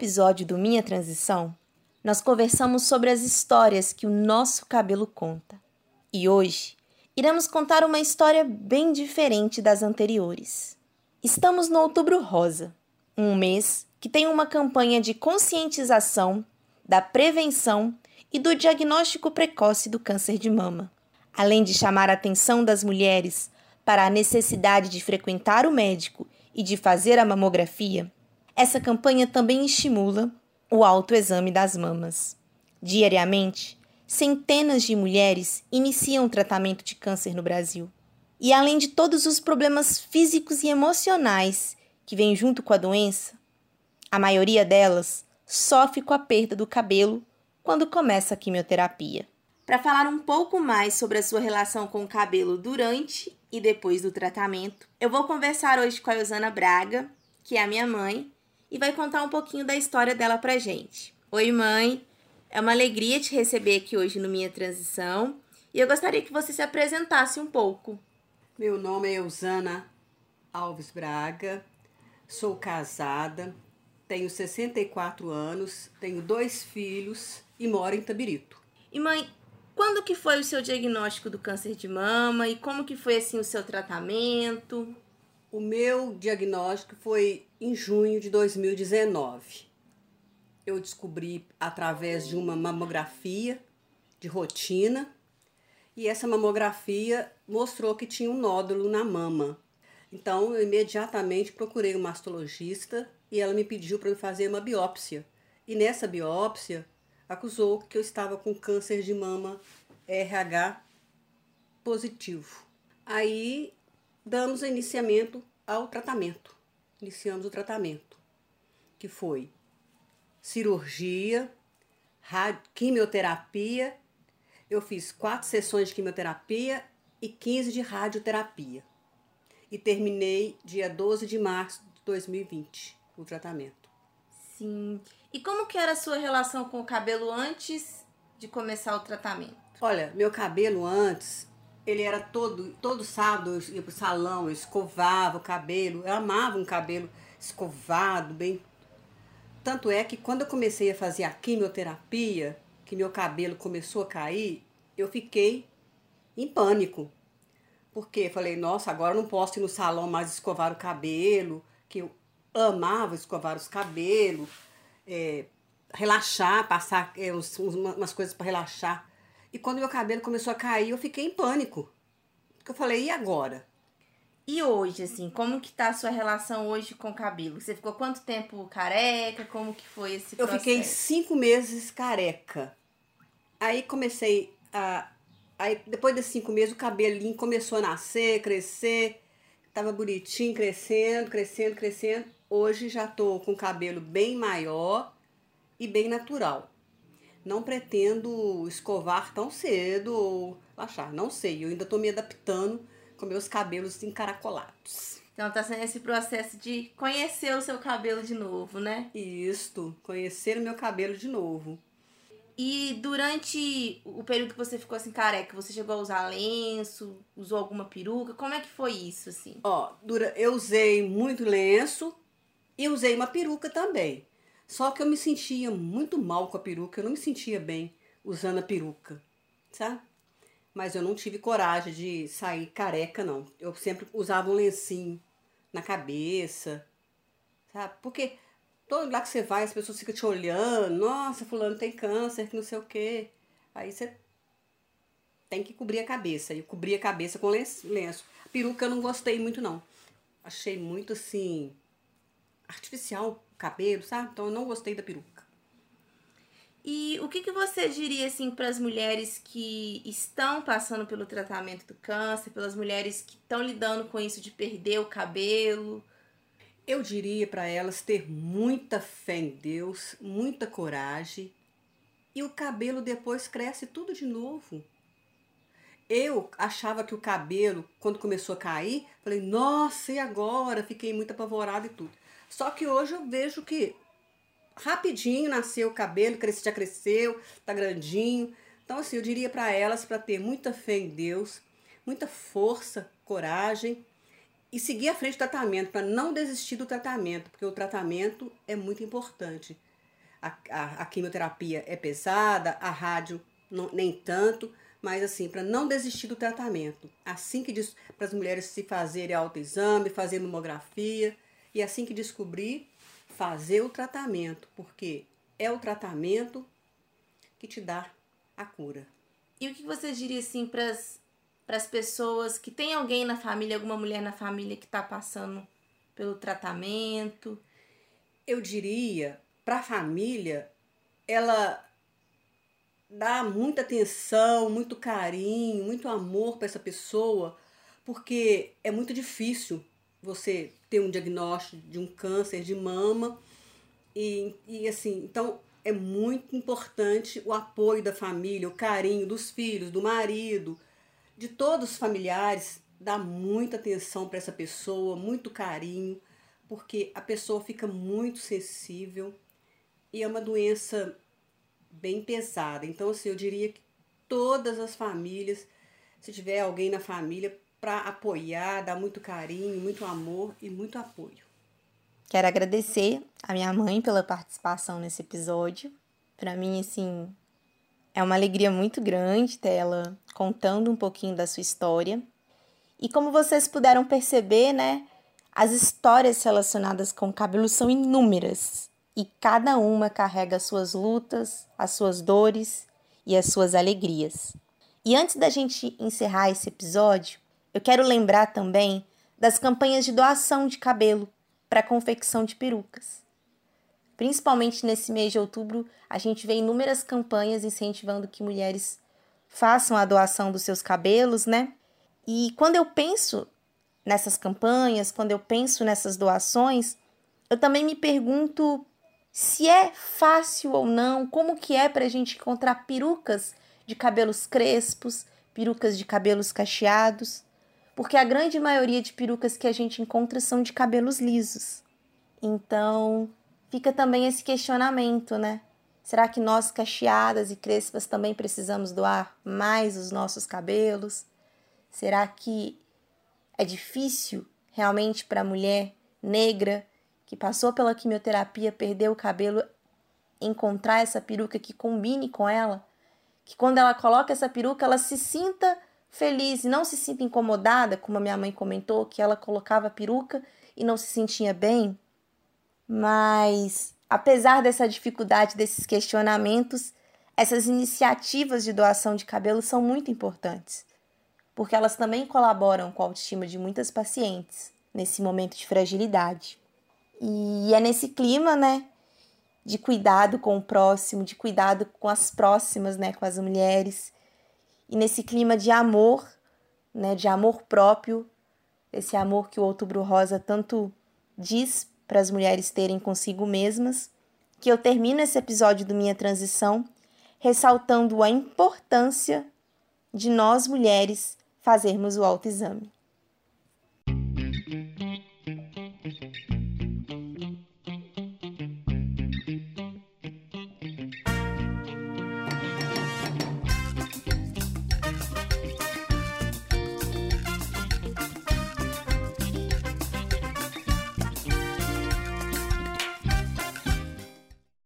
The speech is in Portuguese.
Episódio do Minha Transição, nós conversamos sobre as histórias que o nosso cabelo conta. E hoje iremos contar uma história bem diferente das anteriores. Estamos no Outubro Rosa, um mês que tem uma campanha de conscientização da prevenção e do diagnóstico precoce do câncer de mama, além de chamar a atenção das mulheres para a necessidade de frequentar o médico e de fazer a mamografia. Essa campanha também estimula o autoexame das mamas. Diariamente, centenas de mulheres iniciam tratamento de câncer no Brasil. E além de todos os problemas físicos e emocionais que vêm junto com a doença, a maioria delas sofre com a perda do cabelo quando começa a quimioterapia. Para falar um pouco mais sobre a sua relação com o cabelo durante e depois do tratamento, eu vou conversar hoje com a Rosana Braga, que é a minha mãe e vai contar um pouquinho da história dela pra gente. Oi, mãe! É uma alegria te receber aqui hoje no Minha Transição e eu gostaria que você se apresentasse um pouco. Meu nome é Eusana Alves Braga, sou casada, tenho 64 anos, tenho dois filhos e moro em Tabirito. E mãe, quando que foi o seu diagnóstico do câncer de mama e como que foi assim o seu tratamento? O meu diagnóstico foi em junho de 2019. Eu descobri através de uma mamografia de rotina e essa mamografia mostrou que tinha um nódulo na mama. Então eu imediatamente procurei um mastologista e ela me pediu para fazer uma biópsia. E nessa biópsia acusou que eu estava com câncer de mama RH positivo. Aí damos iniciamento ao tratamento. Iniciamos o tratamento, que foi cirurgia, quimioterapia. Eu fiz quatro sessões de quimioterapia e 15 de radioterapia. E terminei dia 12 de março de 2020 o tratamento. Sim. E como que era a sua relação com o cabelo antes de começar o tratamento? Olha, meu cabelo antes ele era todo, todo sábado eu ia pro salão, eu escovava o cabelo, eu amava um cabelo escovado, bem. Tanto é que quando eu comecei a fazer a quimioterapia, que meu cabelo começou a cair, eu fiquei em pânico. Porque falei, nossa, agora eu não posso ir no salão mais escovar o cabelo, que eu amava escovar os cabelos, é, relaxar, passar é, umas coisas para relaxar. E quando meu cabelo começou a cair, eu fiquei em pânico. Porque eu falei, e agora? E hoje, assim, como que tá a sua relação hoje com o cabelo? Você ficou quanto tempo careca? Como que foi esse processo? Eu fiquei cinco meses careca. Aí comecei a... Aí depois desses cinco meses o cabelinho começou a nascer, crescer. Tava bonitinho, crescendo, crescendo, crescendo. Hoje já tô com o cabelo bem maior e bem natural. Não pretendo escovar tão cedo ou achar, não sei. Eu ainda estou me adaptando com meus cabelos encaracolados. Então tá sendo esse processo de conhecer o seu cabelo de novo, né? Isto, conhecer o meu cabelo de novo. E durante o período que você ficou assim careca, você chegou a usar lenço, usou alguma peruca? Como é que foi isso, assim? Ó, dura, eu usei muito lenço e usei uma peruca também. Só que eu me sentia muito mal com a peruca, eu não me sentia bem usando a peruca, sabe? Mas eu não tive coragem de sair careca, não. Eu sempre usava um lencinho na cabeça, sabe? Porque todo lugar que você vai, as pessoas ficam te olhando, nossa, fulano tem câncer, que não sei o quê. Aí você tem que cobrir a cabeça. E eu cobri a cabeça com lenço. A peruca eu não gostei muito, não. Achei muito assim artificial cabelo, sabe? Então eu não gostei da peruca. E o que, que você diria assim para as mulheres que estão passando pelo tratamento do câncer, pelas mulheres que estão lidando com isso de perder o cabelo? Eu diria para elas ter muita fé em Deus, muita coragem e o cabelo depois cresce tudo de novo. Eu achava que o cabelo, quando começou a cair, falei, nossa, e agora? Fiquei muito apavorada e tudo. Só que hoje eu vejo que rapidinho nasceu o cabelo, cresce, já cresceu, tá grandinho. Então, assim, eu diria para elas para ter muita fé em Deus, muita força, coragem e seguir à frente do tratamento, para não desistir do tratamento, porque o tratamento é muito importante. A, a, a quimioterapia é pesada, a rádio não, nem tanto, mas assim, para não desistir do tratamento. Assim que para as mulheres se fazerem autoexame, fazer mamografia, e assim que descobrir, fazer o tratamento, porque é o tratamento que te dá a cura. E o que você diria assim para as pessoas que tem alguém na família, alguma mulher na família que está passando pelo tratamento? Eu diria para a família, ela dá muita atenção, muito carinho, muito amor para essa pessoa, porque é muito difícil você ter um diagnóstico de um câncer de mama. E, e assim, então é muito importante o apoio da família, o carinho dos filhos, do marido, de todos os familiares, dá muita atenção para essa pessoa, muito carinho, porque a pessoa fica muito sensível e é uma doença bem pesada. Então, assim, eu diria que todas as famílias, se tiver alguém na família, para apoiar, dar muito carinho, muito amor e muito apoio. Quero agradecer a minha mãe pela participação nesse episódio. Para mim, assim, é uma alegria muito grande ter ela contando um pouquinho da sua história. E como vocês puderam perceber, né, as histórias relacionadas com cabelo são inúmeras e cada uma carrega as suas lutas, as suas dores e as suas alegrias. E antes da gente encerrar esse episódio, eu quero lembrar também das campanhas de doação de cabelo para confecção de perucas. Principalmente nesse mês de outubro, a gente vê inúmeras campanhas incentivando que mulheres façam a doação dos seus cabelos, né? E quando eu penso nessas campanhas, quando eu penso nessas doações, eu também me pergunto se é fácil ou não, como que é para a gente encontrar perucas de cabelos crespos, perucas de cabelos cacheados, porque a grande maioria de perucas que a gente encontra são de cabelos lisos. Então, fica também esse questionamento, né? Será que nós cacheadas e crespas também precisamos doar mais os nossos cabelos? Será que é difícil realmente para a mulher negra que passou pela quimioterapia, perdeu o cabelo, encontrar essa peruca que combine com ela, que quando ela coloca essa peruca, ela se sinta feliz e não se sinta incomodada, como a minha mãe comentou, que ela colocava a peruca e não se sentia bem. Mas, apesar dessa dificuldade, desses questionamentos, essas iniciativas de doação de cabelo são muito importantes, porque elas também colaboram com a autoestima de muitas pacientes nesse momento de fragilidade. E é nesse clima, né, de cuidado com o próximo, de cuidado com as próximas, né, com as mulheres, e nesse clima de amor, né, de amor próprio, esse amor que o Outubro Rosa tanto diz para as mulheres terem consigo mesmas, que eu termino esse episódio do Minha Transição ressaltando a importância de nós mulheres fazermos o autoexame.